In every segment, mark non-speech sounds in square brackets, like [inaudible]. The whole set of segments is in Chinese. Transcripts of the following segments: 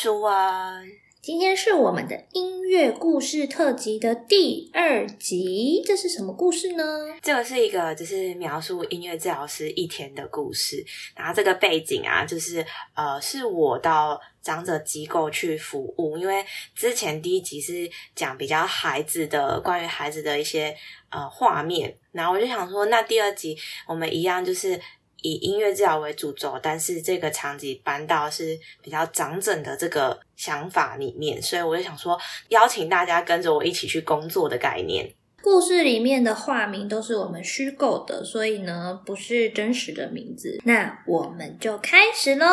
我是佳佳，我是舒文。今天是我们的音乐故事特辑的第二集，这是什么故事呢？这个是一个就是描述音乐治疗师一天的故事。然后这个背景啊，就是呃，是我到长者机构去服务，因为之前第一集是讲比较孩子的关于孩子的一些呃画面，然后我就想说，那第二集我们一样就是。以音乐治疗为主轴，但是这个场景搬到是比较长整的这个想法里面，所以我就想说，邀请大家跟着我一起去工作的概念。故事里面的化名都是我们虚构的，所以呢不是真实的名字。那我们就开始喽，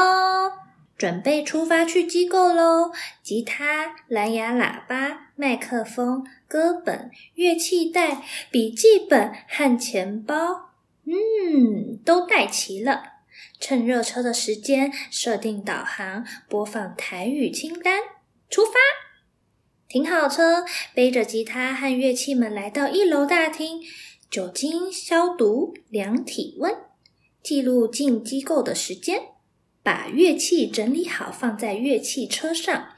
准备出发去机构喽！吉他、蓝牙喇叭、麦克风、歌本、乐器袋、笔记本和钱包。嗯，都带齐了。趁热车的时间，设定导航，播放台语清单，出发。停好车，背着吉他和乐器们来到一楼大厅，酒精消毒，量体温，记录进机构的时间，把乐器整理好放在乐器车上。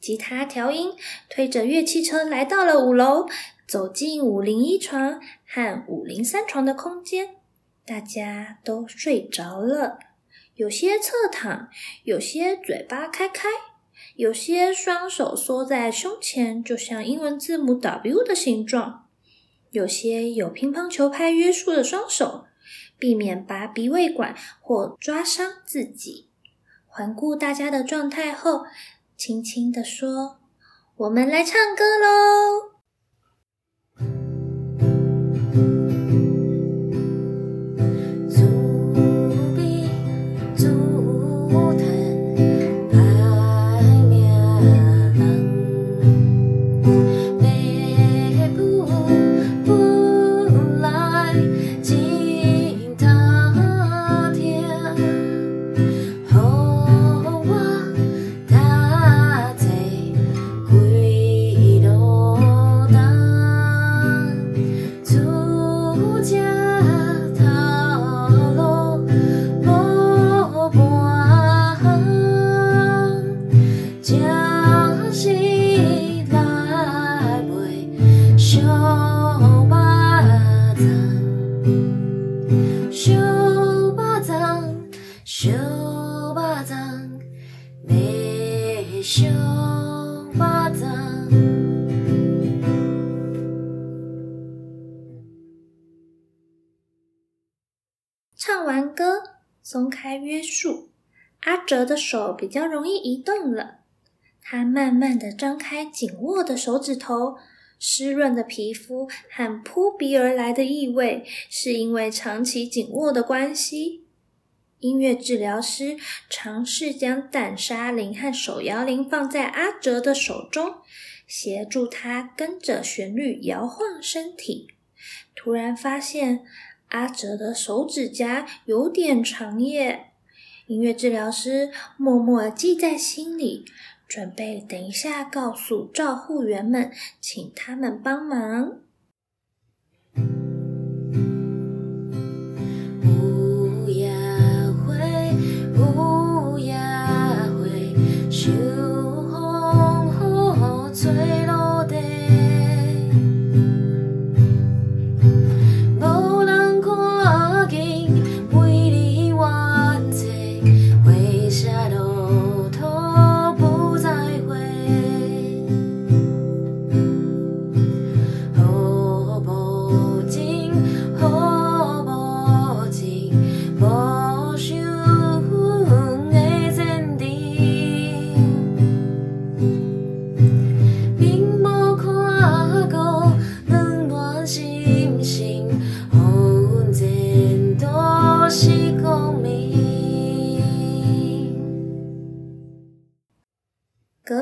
吉他调音，推着乐器车来到了五楼，走进五零一床和五零三床的空间。大家都睡着了，有些侧躺，有些嘴巴开开，有些双手缩在胸前，就像英文字母 W 的形状；有些有乒乓球拍约束的双手，避免拔鼻胃管或抓伤自己。环顾大家的状态后，轻轻地说：“我们来唱歌喽！”开约束，阿哲的手比较容易移动了。他慢慢的张开紧握的手指头，湿润的皮肤和扑鼻而来的异味，是因为长期紧握的关系。音乐治疗师尝试将胆沙铃和手摇铃放在阿哲的手中，协助他跟着旋律摇晃身体。突然发现。阿哲的手指甲有点长耶，音乐治疗师默默记在心里，准备等一下告诉照护员们，请他们帮忙。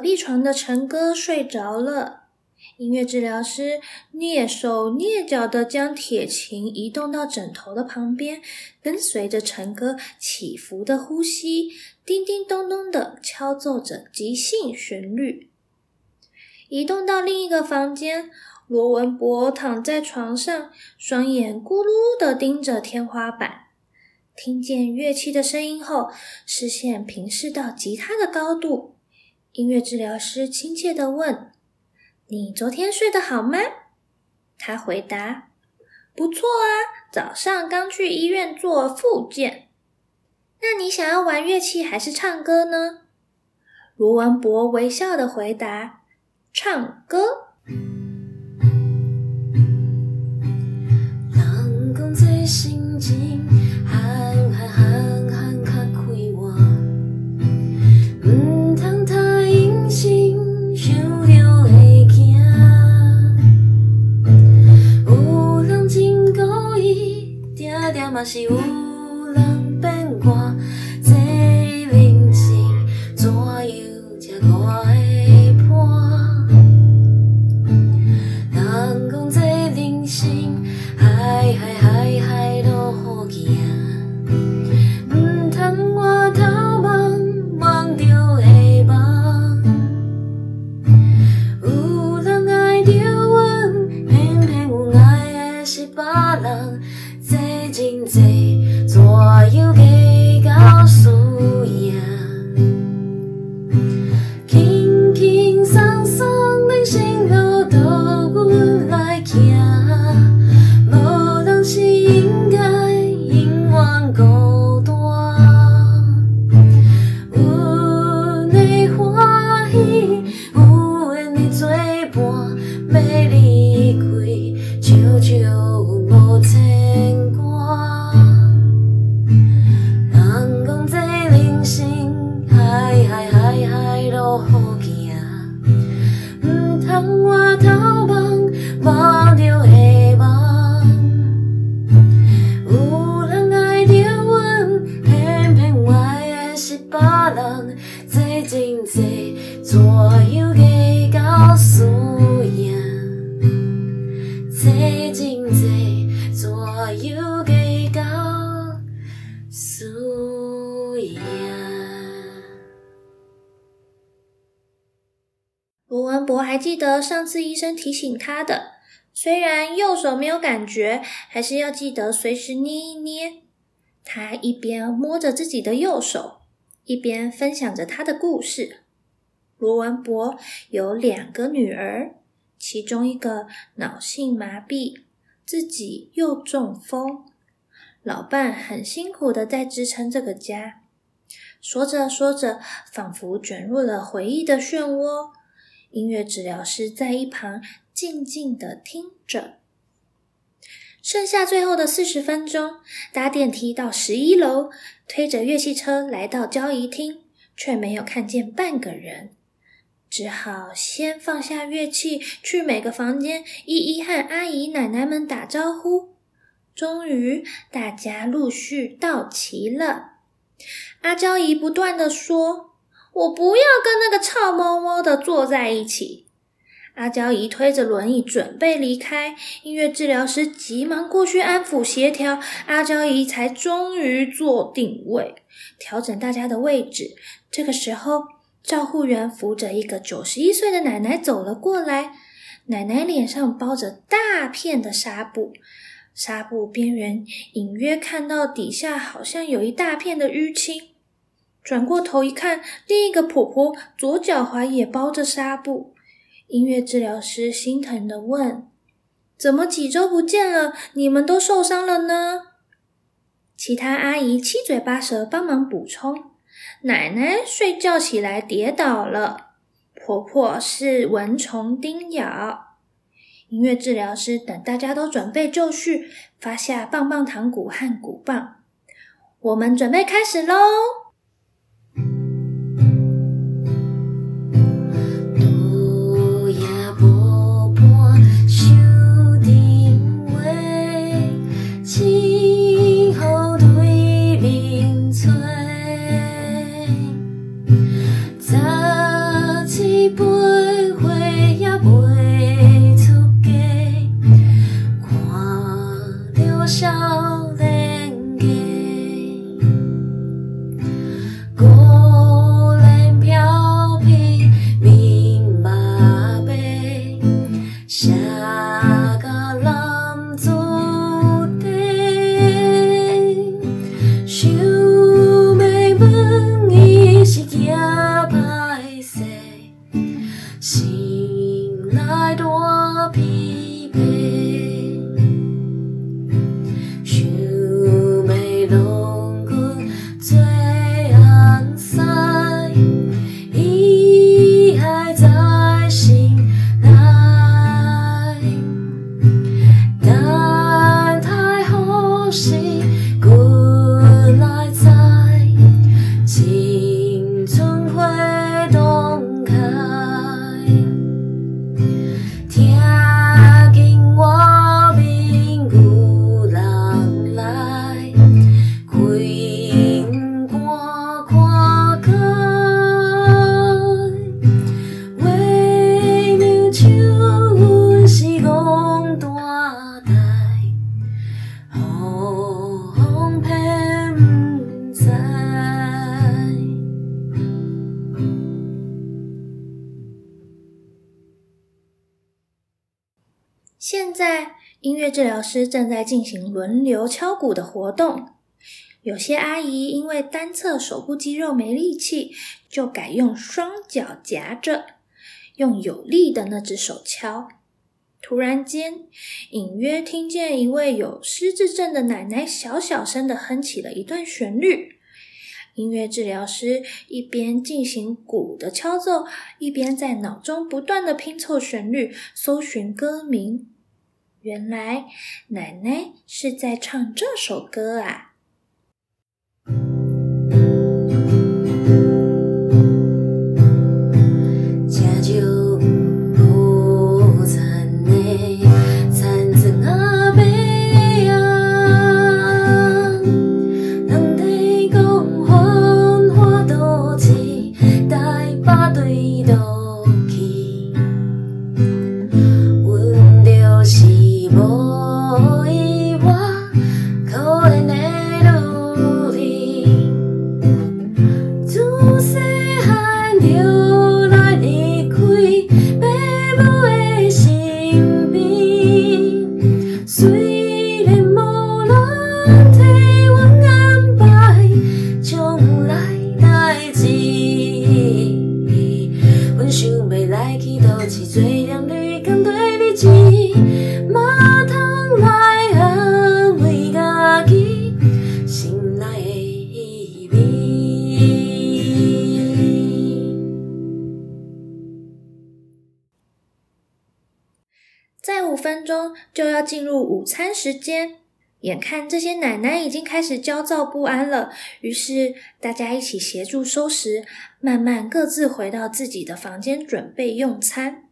壁床的陈哥睡着了，音乐治疗师蹑手蹑脚的将铁琴移动到枕头的旁边，跟随着陈哥起伏的呼吸，叮叮咚咚的敲奏着即兴旋律。移动到另一个房间，罗文博躺在床上，双眼咕噜的盯着天花板。听见乐器的声音后，视线平视到吉他的高度。音乐治疗师亲切的问：“你昨天睡得好吗？”他回答：“不错啊，早上刚去医院做复健。”那你想要玩乐器还是唱歌呢？罗文博微笑的回答：“唱歌。”是有人变卦这人生怎样才会破。人讲这人生海海海海都好行毋通我头望望着会盲有人爱着阮偏偏有爱的是别人罗文博还记得上次医生提醒他的，虽然右手没有感觉，还是要记得随时捏一捏。他一边摸着自己的右手，一边分享着他的故事。罗文博有两个女儿，其中一个脑性麻痹，自己又中风，老伴很辛苦的在支撑这个家。说着说着，仿佛卷入了回忆的漩涡。音乐治疗师在一旁静静的听着。剩下最后的四十分钟，搭电梯到十一楼，推着乐器车来到交谊厅，却没有看见半个人，只好先放下乐器，去每个房间一一和阿姨奶奶们打招呼。终于，大家陆续到齐了。阿娇姨不断的说。我不要跟那个臭猫猫的坐在一起。阿娇姨推着轮椅准备离开，音乐治疗师急忙过去安抚协调，阿娇姨才终于坐定位，调整大家的位置。这个时候，照护员扶着一个九十一岁的奶奶走了过来，奶奶脸上包着大片的纱布，纱布边缘隐约看到底下好像有一大片的淤青。转过头一看，另一个婆婆左脚踝也包着纱布。音乐治疗师心疼的问：“怎么几周不见了，你们都受伤了呢？”其他阿姨七嘴八舌帮忙补充：“奶奶睡觉起来跌倒了，婆婆是蚊虫叮咬。”音乐治疗师等大家都准备就绪，发下棒棒糖鼓和鼓棒。我们准备开始喽！笑音乐治疗师正在进行轮流敲鼓的活动。有些阿姨因为单侧手部肌肉没力气，就改用双脚夹着，用有力的那只手敲。突然间，隐约听见一位有失智症的奶奶小小声的哼起了一段旋律。音乐治疗师一边进行鼓的敲奏，一边在脑中不断的拼凑旋律，搜寻歌名。原来，奶奶是在唱这首歌啊！就要进入午餐时间，眼看这些奶奶已经开始焦躁不安了，于是大家一起协助收拾，慢慢各自回到自己的房间准备用餐。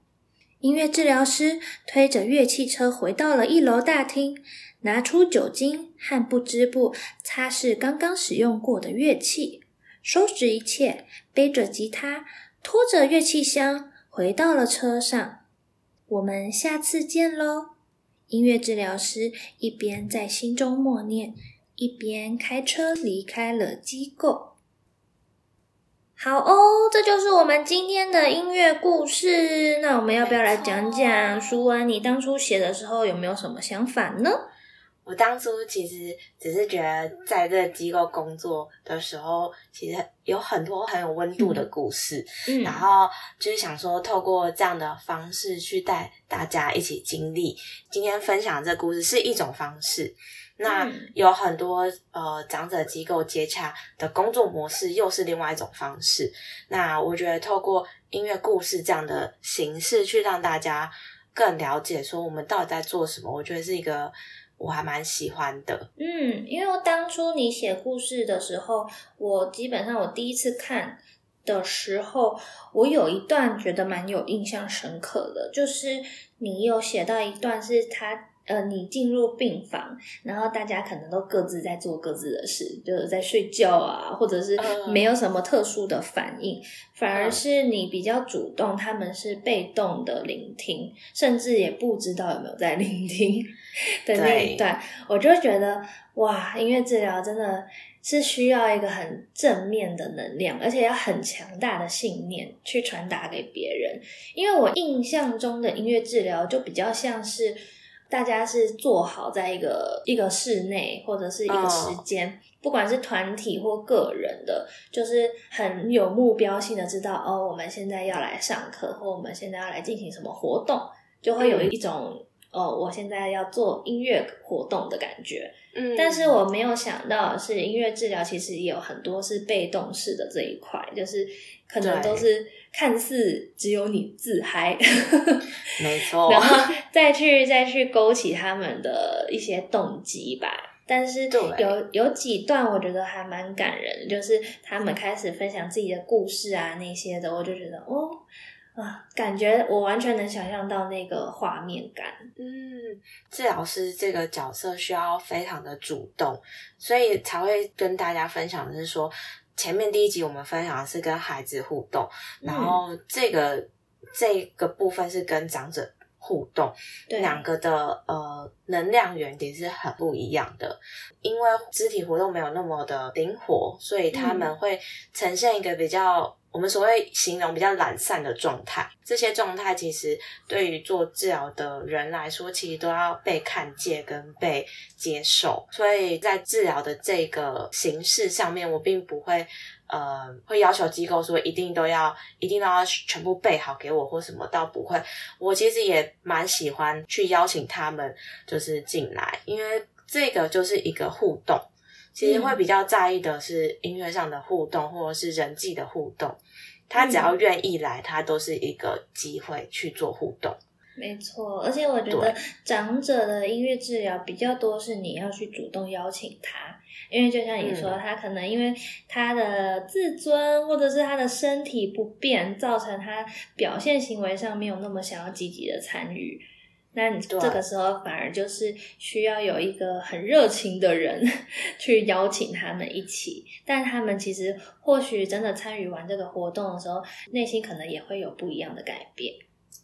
音乐治疗师推着乐器车回到了一楼大厅，拿出酒精和不织布擦拭刚刚使用过的乐器，收拾一切，背着吉他，拖着乐器箱回到了车上。我们下次见喽！音乐治疗师一边在心中默念，一边开车离开了机构。好哦，这就是我们今天的音乐故事。那我们要不要来讲讲舒安？你当初写的时候有没有什么想法呢？我当初其实只是觉得，在这个机构工作的时候，其实有很多很有温度的故事，然后就是想说，透过这样的方式去带大家一起经历。今天分享这故事是一种方式，那有很多呃长者机构接洽的工作模式又是另外一种方式。那我觉得透过音乐故事这样的形式，去让大家更了解说我们到底在做什么，我觉得是一个。我还蛮喜欢的，嗯，因为当初你写故事的时候，我基本上我第一次看的时候，我有一段觉得蛮有印象深刻的，就是你有写到一段是他。呃，你进入病房，然后大家可能都各自在做各自的事，就是在睡觉啊，或者是没有什么特殊的反应，反而是你比较主动，他们是被动的聆听，甚至也不知道有没有在聆听 [laughs] 的那一段，我就觉得哇，音乐治疗真的是需要一个很正面的能量，而且要很强大的信念去传达给别人，因为我印象中的音乐治疗就比较像是。大家是做好在一个一个室内或者是一个时间，不管是团体或个人的，就是很有目标性的知道哦，我们现在要来上课，或我们现在要来进行什么活动，就会有一种哦，我现在要做音乐活动的感觉。嗯，但是我没有想到是音乐治疗，其实也有很多是被动式的这一块，就是可能都是。看似只有你自嗨，没错，[laughs] 然后再去再去勾起他们的一些动机吧。但是有有几段我觉得还蛮感人，就是他们开始分享自己的故事啊那些的，我就觉得哦啊，感觉我完全能想象到那个画面感。嗯，治疗师这个角色需要非常的主动，所以才会跟大家分享的是说。前面第一集我们分享的是跟孩子互动，然后这个这个部分是跟长者互动，两个的呃能量源点是很不一样的。因为肢体活动没有那么的灵活，所以他们会呈现一个比较。我们所谓形容比较懒散的状态，这些状态其实对于做治疗的人来说，其实都要被看见跟被接受。所以在治疗的这个形式上面，我并不会呃会要求机构说一定都要一定都要全部备好给我或什么，倒不会。我其实也蛮喜欢去邀请他们就是进来，因为这个就是一个互动。其实会比较在意的是音乐上的互动，或者是人际的互动。他只要愿意来，他都是一个机会去做互动。没错，而且我觉得长者的音乐治疗比较多是你要去主动邀请他，因为就像你说，他可能因为他的自尊或者是他的身体不便，造成他表现行为上没有那么想要积极的参与。那你这个时候反而就是需要有一个很热情的人 [laughs] 去邀请他们一起，但他们其实或许真的参与完这个活动的时候，内心可能也会有不一样的改变。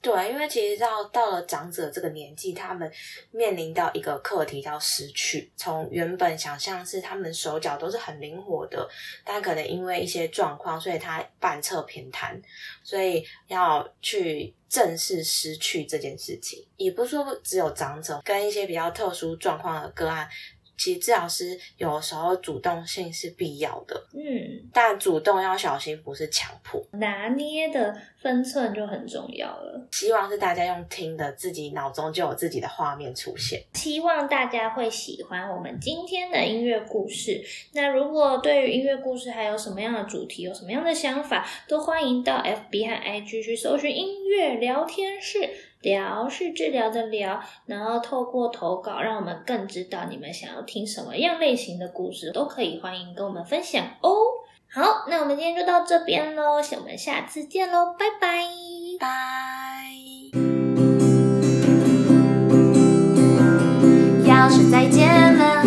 对，因为其实到到了长者这个年纪，他们面临到一个课题叫失去。从原本想象是他们手脚都是很灵活的，但可能因为一些状况，所以他半侧偏瘫，所以要去正视失去这件事情。也不是说只有长者，跟一些比较特殊状况的个案。其实治疗师有时候主动性是必要的，嗯，但主动要小心，不是强迫，拿捏的分寸就很重要了。希望是大家用听的，自己脑中就有自己的画面出现。希望大家会喜欢我们今天的音乐故事。那如果对于音乐故事还有什么样的主题，有什么样的想法，都欢迎到 FB 和 IG 去搜寻音乐聊天室。聊是治疗的疗，然后透过投稿，让我们更知道你们想要听什么样类型的故事，都可以欢迎跟我们分享哦。好，那我们今天就到这边喽，我们下次见喽，拜拜拜。要说再见了，